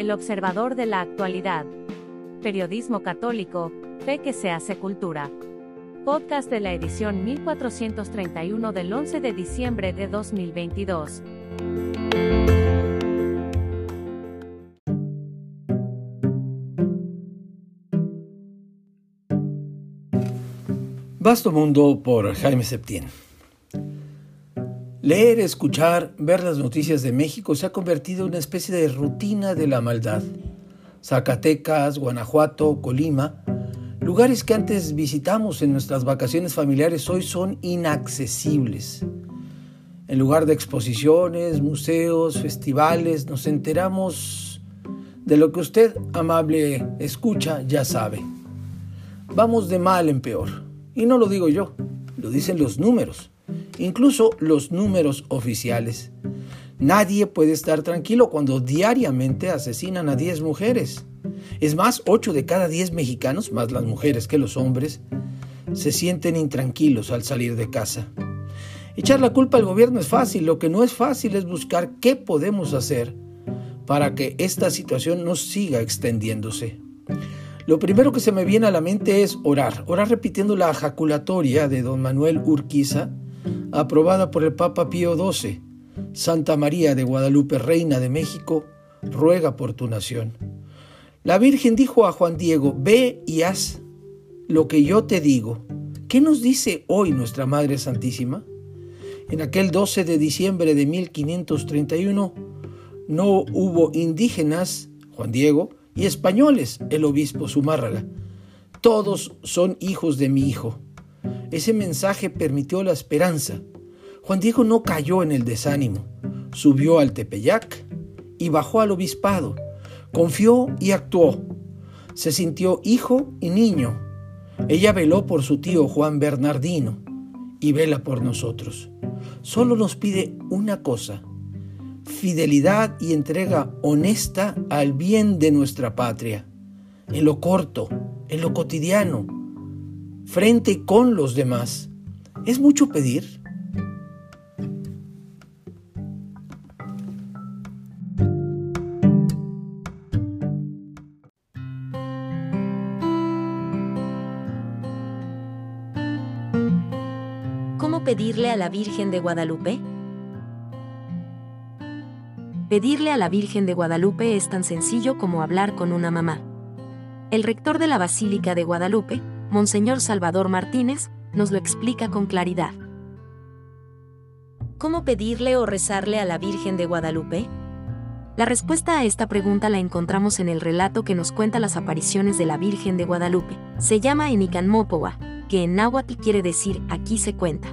El observador de la actualidad. Periodismo católico, fe que se hace cultura. Podcast de la edición 1431 del 11 de diciembre de 2022. Vasto Mundo por Jaime Septién. Leer, escuchar, ver las noticias de México se ha convertido en una especie de rutina de la maldad. Zacatecas, Guanajuato, Colima, lugares que antes visitamos en nuestras vacaciones familiares hoy son inaccesibles. En lugar de exposiciones, museos, festivales, nos enteramos de lo que usted, amable escucha, ya sabe. Vamos de mal en peor. Y no lo digo yo, lo dicen los números, incluso los números oficiales. Nadie puede estar tranquilo cuando diariamente asesinan a 10 mujeres. Es más, 8 de cada 10 mexicanos, más las mujeres que los hombres, se sienten intranquilos al salir de casa. Echar la culpa al gobierno es fácil, lo que no es fácil es buscar qué podemos hacer para que esta situación no siga extendiéndose. Lo primero que se me viene a la mente es orar, orar repitiendo la ejaculatoria de don Manuel Urquiza, aprobada por el Papa Pío XII. Santa María de Guadalupe, Reina de México, ruega por tu nación. La Virgen dijo a Juan Diego, ve y haz lo que yo te digo. ¿Qué nos dice hoy nuestra Madre Santísima? En aquel 12 de diciembre de 1531 no hubo indígenas, Juan Diego, y españoles, el obispo Zumárraga. Todos son hijos de mi hijo. Ese mensaje permitió la esperanza. Juan Diego no cayó en el desánimo, subió al Tepeyac y bajó al obispado, confió y actuó. Se sintió hijo y niño. Ella veló por su tío Juan Bernardino y vela por nosotros. Solo nos pide una cosa, fidelidad y entrega honesta al bien de nuestra patria, en lo corto, en lo cotidiano, frente con los demás. ¿Es mucho pedir? ¿Cómo pedirle a la Virgen de Guadalupe? Pedirle a la Virgen de Guadalupe es tan sencillo como hablar con una mamá. El rector de la Basílica de Guadalupe, Monseñor Salvador Martínez, nos lo explica con claridad. ¿Cómo pedirle o rezarle a la Virgen de Guadalupe? La respuesta a esta pregunta la encontramos en el relato que nos cuenta las apariciones de la Virgen de Guadalupe. Se llama Enicanmópoa, que en náhuatl quiere decir aquí se cuenta.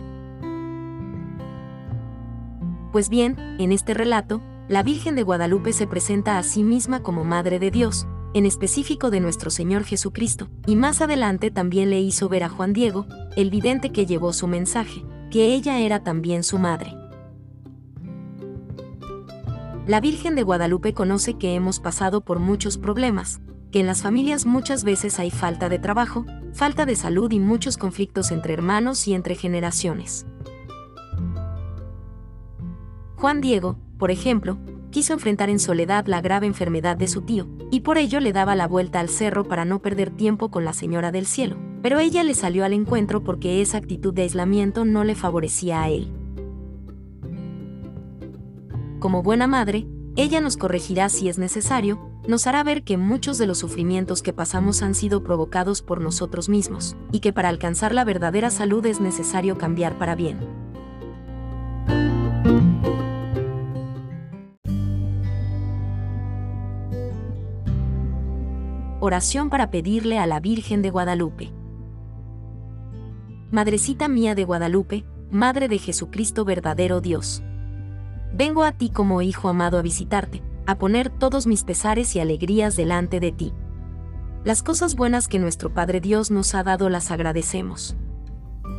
Pues bien, en este relato, la Virgen de Guadalupe se presenta a sí misma como Madre de Dios, en específico de nuestro Señor Jesucristo, y más adelante también le hizo ver a Juan Diego, el vidente que llevó su mensaje, que ella era también su madre. La Virgen de Guadalupe conoce que hemos pasado por muchos problemas, que en las familias muchas veces hay falta de trabajo, falta de salud y muchos conflictos entre hermanos y entre generaciones. Juan Diego, por ejemplo, quiso enfrentar en soledad la grave enfermedad de su tío, y por ello le daba la vuelta al cerro para no perder tiempo con la Señora del Cielo, pero ella le salió al encuentro porque esa actitud de aislamiento no le favorecía a él. Como buena madre, ella nos corregirá si es necesario, nos hará ver que muchos de los sufrimientos que pasamos han sido provocados por nosotros mismos, y que para alcanzar la verdadera salud es necesario cambiar para bien. Oración para pedirle a la Virgen de Guadalupe. Madrecita mía de Guadalupe, Madre de Jesucristo verdadero Dios. Vengo a ti como hijo amado a visitarte, a poner todos mis pesares y alegrías delante de ti. Las cosas buenas que nuestro Padre Dios nos ha dado las agradecemos.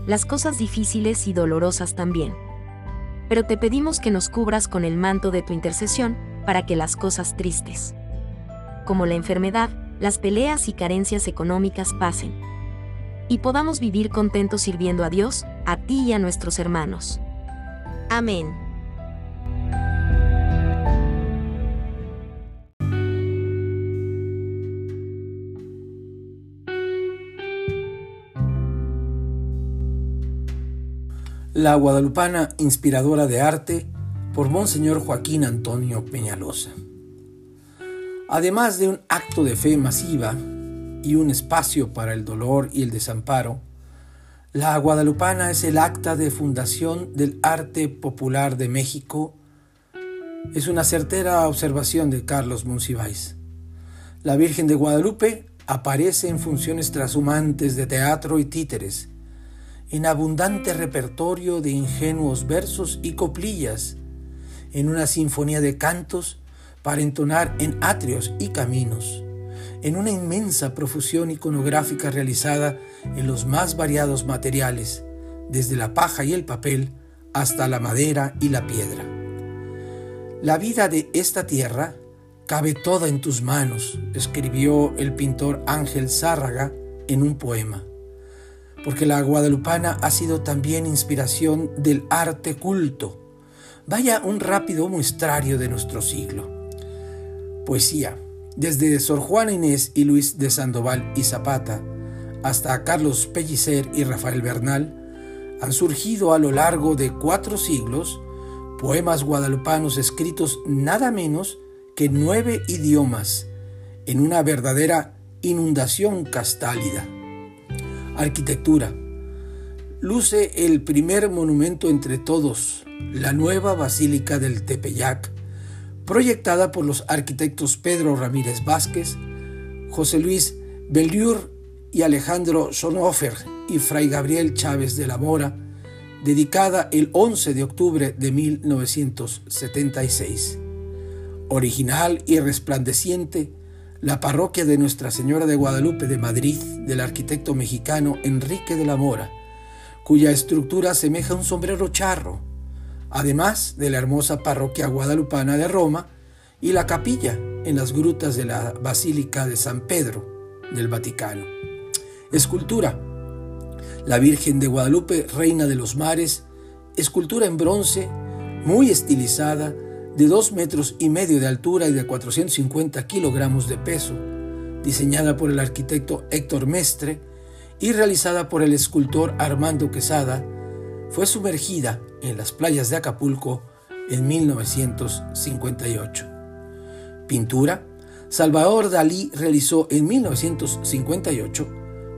Las cosas difíciles y dolorosas también. Pero te pedimos que nos cubras con el manto de tu intercesión, para que las cosas tristes, como la enfermedad, las peleas y carencias económicas pasen. Y podamos vivir contentos sirviendo a Dios, a ti y a nuestros hermanos. Amén. La guadalupana inspiradora de arte por Monseñor Joaquín Antonio Peñalosa. Además de un acto de fe masiva y un espacio para el dolor y el desamparo, la Guadalupana es el acta de fundación del arte popular de México. Es una certera observación de Carlos Monsiváis. La Virgen de Guadalupe aparece en funciones trashumantes de teatro y títeres, en abundante repertorio de ingenuos versos y coplillas, en una sinfonía de cantos para entonar en atrios y caminos, en una inmensa profusión iconográfica realizada en los más variados materiales, desde la paja y el papel hasta la madera y la piedra. La vida de esta tierra cabe toda en tus manos, escribió el pintor Ángel Zárraga en un poema porque la guadalupana ha sido también inspiración del arte culto. Vaya un rápido muestrario de nuestro siglo. Poesía. Desde Sor Juana Inés y Luis de Sandoval y Zapata hasta Carlos Pellicer y Rafael Bernal, han surgido a lo largo de cuatro siglos poemas guadalupanos escritos nada menos que nueve idiomas, en una verdadera inundación castálida. Arquitectura. Luce el primer monumento entre todos, la nueva Basílica del Tepeyac, proyectada por los arquitectos Pedro Ramírez Vázquez, José Luis Belliur y Alejandro Sonhofer y Fray Gabriel Chávez de la Mora, dedicada el 11 de octubre de 1976. Original y resplandeciente, la parroquia de Nuestra Señora de Guadalupe de Madrid del arquitecto mexicano Enrique de la Mora, cuya estructura asemeja un sombrero charro, además de la hermosa parroquia guadalupana de Roma y la capilla en las grutas de la Basílica de San Pedro del Vaticano. Escultura. La Virgen de Guadalupe, Reina de los Mares, escultura en bronce, muy estilizada, de 2 metros y medio de altura y de 450 kilogramos de peso, diseñada por el arquitecto Héctor Mestre y realizada por el escultor Armando Quesada, fue sumergida en las playas de Acapulco en 1958. Pintura. Salvador Dalí realizó en 1958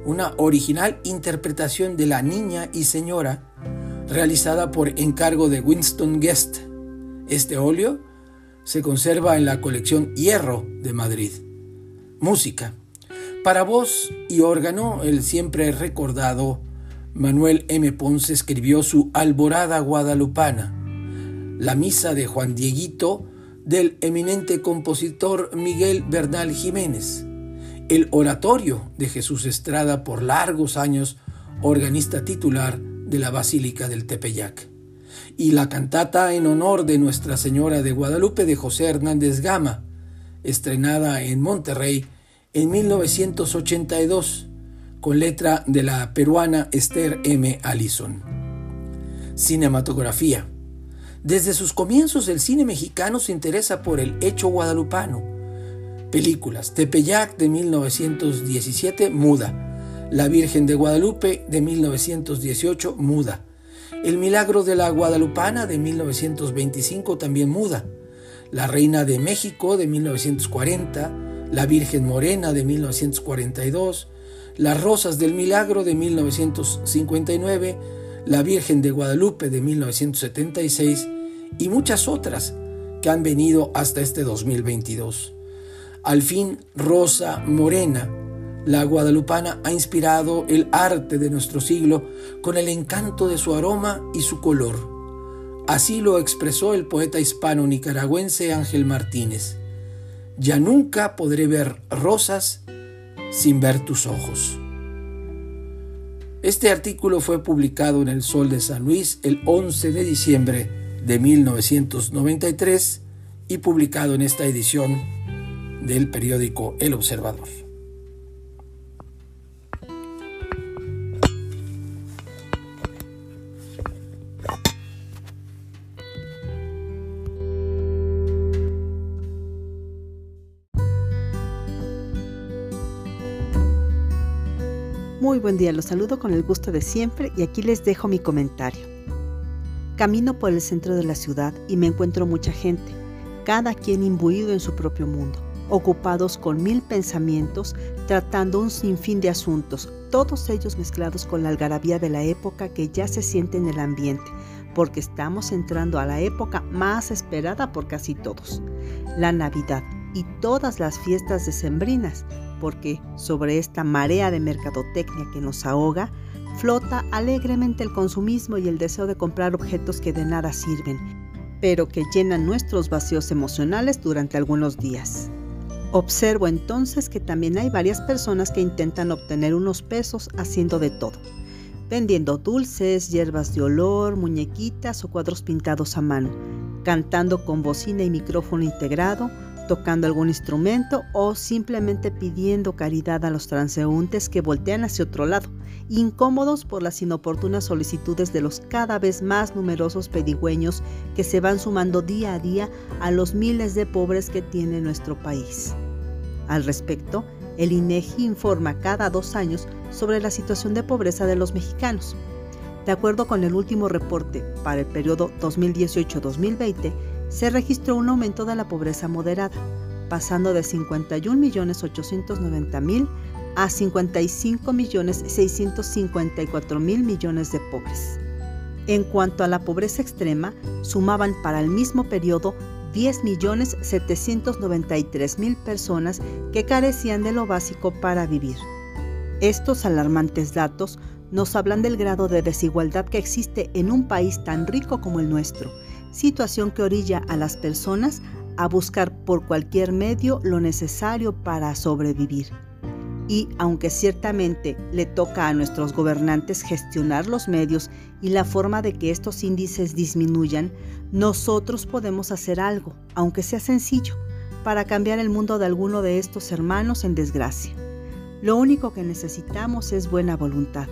una original interpretación de La Niña y Señora, realizada por encargo de Winston Guest este óleo se conserva en la colección Hierro de Madrid. Música. Para voz y órgano, el siempre recordado Manuel M. Ponce escribió su Alborada Guadalupana, la misa de Juan Dieguito del eminente compositor Miguel Bernal Jiménez, el oratorio de Jesús Estrada por largos años organista titular de la Basílica del Tepeyac y la cantata en honor de Nuestra Señora de Guadalupe de José Hernández Gama, estrenada en Monterrey en 1982, con letra de la peruana Esther M. Allison. Cinematografía. Desde sus comienzos el cine mexicano se interesa por el hecho guadalupano. Películas. Tepeyac de 1917, muda. La Virgen de Guadalupe de 1918, muda. El milagro de la Guadalupana de 1925 también muda. La Reina de México de 1940, La Virgen Morena de 1942, Las Rosas del Milagro de 1959, La Virgen de Guadalupe de 1976 y muchas otras que han venido hasta este 2022. Al fin, Rosa Morena la guadalupana ha inspirado el arte de nuestro siglo con el encanto de su aroma y su color. Así lo expresó el poeta hispano-nicaragüense Ángel Martínez. Ya nunca podré ver rosas sin ver tus ojos. Este artículo fue publicado en El Sol de San Luis el 11 de diciembre de 1993 y publicado en esta edición del periódico El Observador. Muy buen día, los saludo con el gusto de siempre y aquí les dejo mi comentario. Camino por el centro de la ciudad y me encuentro mucha gente, cada quien imbuido en su propio mundo, ocupados con mil pensamientos, tratando un sinfín de asuntos, todos ellos mezclados con la algarabía de la época que ya se siente en el ambiente, porque estamos entrando a la época más esperada por casi todos, la Navidad y todas las fiestas decembrinas, porque sobre esta marea de mercadotecnia que nos ahoga, flota alegremente el consumismo y el deseo de comprar objetos que de nada sirven, pero que llenan nuestros vacíos emocionales durante algunos días. Observo entonces que también hay varias personas que intentan obtener unos pesos haciendo de todo, vendiendo dulces, hierbas de olor, muñequitas o cuadros pintados a mano, cantando con bocina y micrófono integrado, tocando algún instrumento o simplemente pidiendo caridad a los transeúntes que voltean hacia otro lado, incómodos por las inoportunas solicitudes de los cada vez más numerosos pedigüeños que se van sumando día a día a los miles de pobres que tiene nuestro país. Al respecto, el INEGI informa cada dos años sobre la situación de pobreza de los mexicanos. De acuerdo con el último reporte para el periodo 2018-2020, se registró un aumento de la pobreza moderada, pasando de 51.890.000 a 55.654.000 millones de pobres. En cuanto a la pobreza extrema, sumaban para el mismo periodo 10.793.000 personas que carecían de lo básico para vivir. Estos alarmantes datos nos hablan del grado de desigualdad que existe en un país tan rico como el nuestro, situación que orilla a las personas a buscar por cualquier medio lo necesario para sobrevivir. Y aunque ciertamente le toca a nuestros gobernantes gestionar los medios y la forma de que estos índices disminuyan, nosotros podemos hacer algo, aunque sea sencillo, para cambiar el mundo de alguno de estos hermanos en desgracia. Lo único que necesitamos es buena voluntad,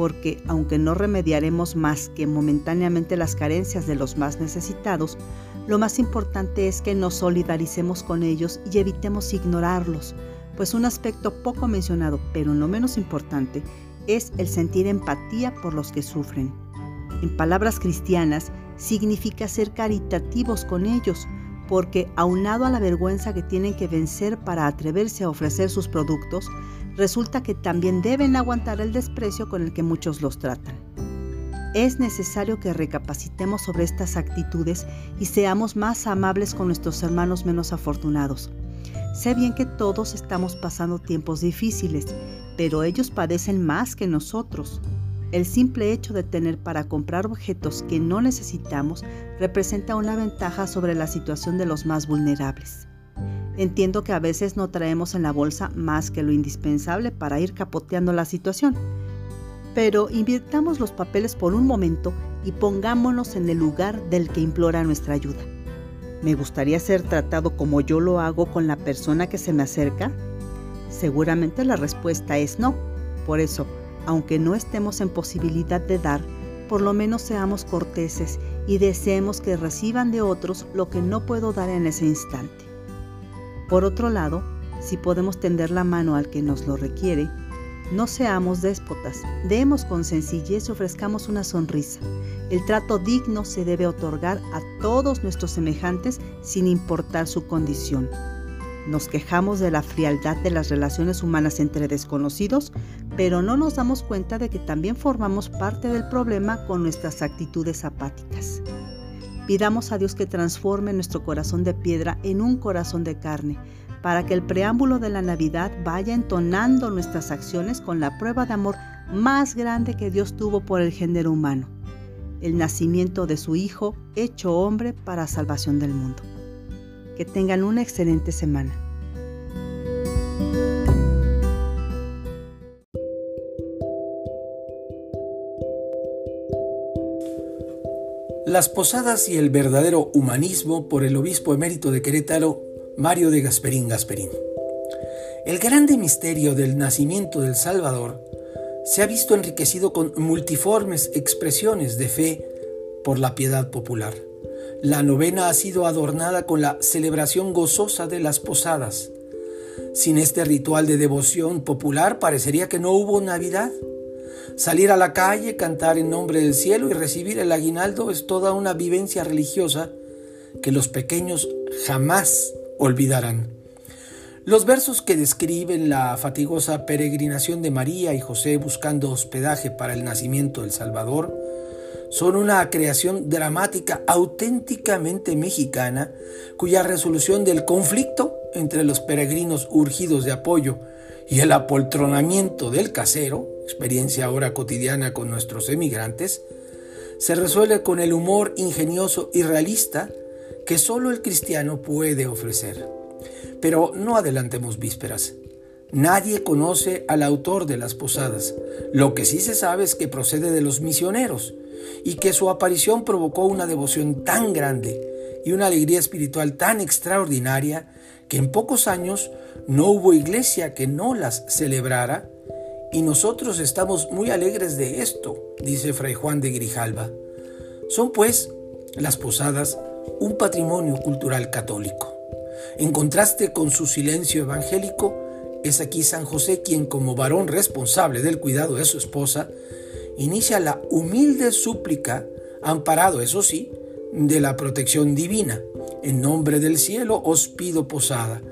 porque aunque no remediaremos más que momentáneamente las carencias de los más necesitados, lo más importante es que nos solidaricemos con ellos y evitemos ignorarlos, pues un aspecto poco mencionado, pero no menos importante, es el sentir empatía por los que sufren. En palabras cristianas, significa ser caritativos con ellos, porque aunado a la vergüenza que tienen que vencer para atreverse a ofrecer sus productos, resulta que también deben aguantar el desprecio con el que muchos los tratan. Es necesario que recapacitemos sobre estas actitudes y seamos más amables con nuestros hermanos menos afortunados. Sé bien que todos estamos pasando tiempos difíciles, pero ellos padecen más que nosotros. El simple hecho de tener para comprar objetos que no necesitamos representa una ventaja sobre la situación de los más vulnerables. Entiendo que a veces no traemos en la bolsa más que lo indispensable para ir capoteando la situación, pero invirtamos los papeles por un momento y pongámonos en el lugar del que implora nuestra ayuda. ¿Me gustaría ser tratado como yo lo hago con la persona que se me acerca? Seguramente la respuesta es no. Por eso, aunque no estemos en posibilidad de dar, por lo menos seamos corteses y deseemos que reciban de otros lo que no puedo dar en ese instante. Por otro lado, si podemos tender la mano al que nos lo requiere, no seamos déspotas, demos con sencillez y ofrezcamos una sonrisa. El trato digno se debe otorgar a todos nuestros semejantes sin importar su condición. Nos quejamos de la frialdad de las relaciones humanas entre desconocidos, pero no nos damos cuenta de que también formamos parte del problema con nuestras actitudes apáticas. Pidamos a Dios que transforme nuestro corazón de piedra en un corazón de carne, para que el preámbulo de la Navidad vaya entonando nuestras acciones con la prueba de amor más grande que Dios tuvo por el género humano, el nacimiento de su Hijo hecho hombre para salvación del mundo. Que tengan una excelente semana. Las posadas y el verdadero humanismo por el obispo emérito de Querétaro, Mario de Gasperín Gasperín. El grande misterio del nacimiento del Salvador se ha visto enriquecido con multiformes expresiones de fe por la piedad popular. La novena ha sido adornada con la celebración gozosa de las posadas. Sin este ritual de devoción popular parecería que no hubo Navidad. Salir a la calle, cantar en nombre del cielo y recibir el aguinaldo es toda una vivencia religiosa que los pequeños jamás olvidarán. Los versos que describen la fatigosa peregrinación de María y José buscando hospedaje para el nacimiento del Salvador son una creación dramática auténticamente mexicana cuya resolución del conflicto entre los peregrinos urgidos de apoyo y el apoltronamiento del casero, experiencia ahora cotidiana con nuestros emigrantes, se resuelve con el humor ingenioso y realista que solo el cristiano puede ofrecer. Pero no adelantemos vísperas. Nadie conoce al autor de las posadas. Lo que sí se sabe es que procede de los misioneros y que su aparición provocó una devoción tan grande y una alegría espiritual tan extraordinaria que en pocos años no hubo iglesia que no las celebrara y nosotros estamos muy alegres de esto, dice Fray Juan de Grijalva. Son pues las posadas un patrimonio cultural católico. En contraste con su silencio evangélico, es aquí San José quien como varón responsable del cuidado de su esposa, inicia la humilde súplica, amparado, eso sí, de la protección divina. En nombre del cielo os pido posada.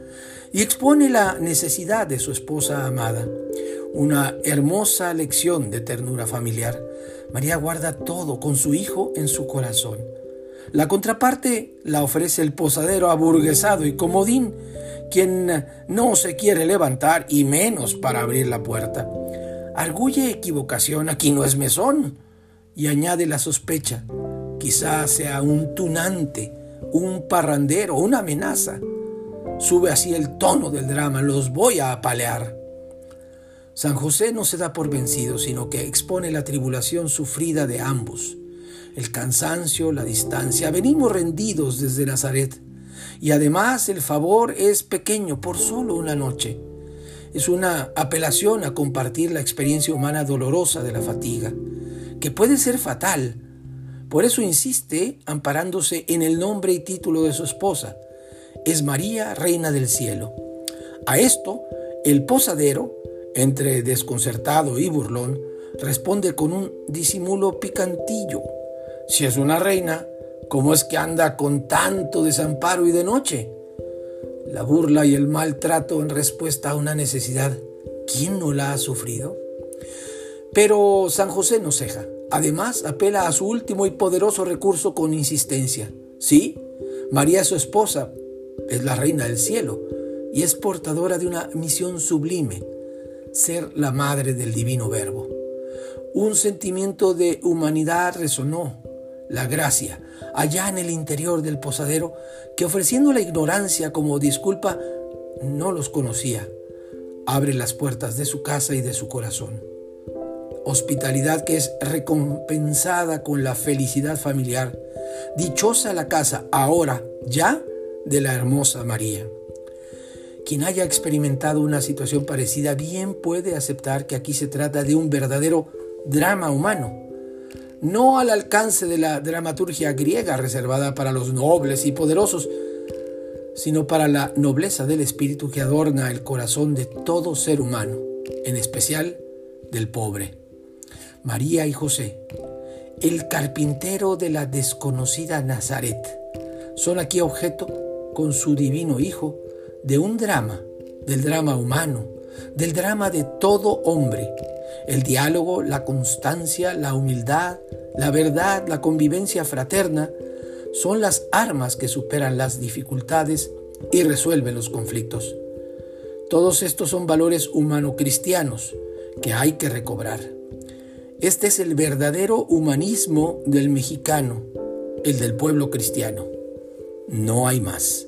Y expone la necesidad de su esposa amada. Una hermosa lección de ternura familiar. María guarda todo con su hijo en su corazón. La contraparte la ofrece el posadero aburguesado y comodín, quien no se quiere levantar y menos para abrir la puerta. Arguye equivocación, aquí no es mesón, y añade la sospecha, quizás sea un tunante, un parrandero, una amenaza. Sube así el tono del drama, los voy a apalear. San José no se da por vencido, sino que expone la tribulación sufrida de ambos el cansancio, la distancia. Venimos rendidos desde Nazaret. Y además el favor es pequeño por solo una noche. Es una apelación a compartir la experiencia humana dolorosa de la fatiga, que puede ser fatal. Por eso insiste amparándose en el nombre y título de su esposa. Es María, Reina del Cielo. A esto, el posadero, entre desconcertado y burlón, responde con un disimulo picantillo si es una reina, ¿cómo es que anda con tanto desamparo y de noche? La burla y el maltrato en respuesta a una necesidad, ¿quién no la ha sufrido? Pero San José no ceja. Además, apela a su último y poderoso recurso con insistencia. Sí, María, su esposa, es la reina del cielo y es portadora de una misión sublime, ser la madre del divino verbo. Un sentimiento de humanidad resonó la gracia, allá en el interior del posadero, que ofreciendo la ignorancia como disculpa, no los conocía. Abre las puertas de su casa y de su corazón. Hospitalidad que es recompensada con la felicidad familiar. Dichosa la casa, ahora, ya, de la hermosa María. Quien haya experimentado una situación parecida bien puede aceptar que aquí se trata de un verdadero drama humano no al alcance de la dramaturgia griega reservada para los nobles y poderosos, sino para la nobleza del espíritu que adorna el corazón de todo ser humano, en especial del pobre. María y José, el carpintero de la desconocida Nazaret, son aquí objeto, con su divino Hijo, de un drama, del drama humano, del drama de todo hombre, el diálogo, la constancia, la humildad, la verdad, la convivencia fraterna son las armas que superan las dificultades y resuelven los conflictos. Todos estos son valores humano-cristianos que hay que recobrar. Este es el verdadero humanismo del mexicano, el del pueblo cristiano. No hay más.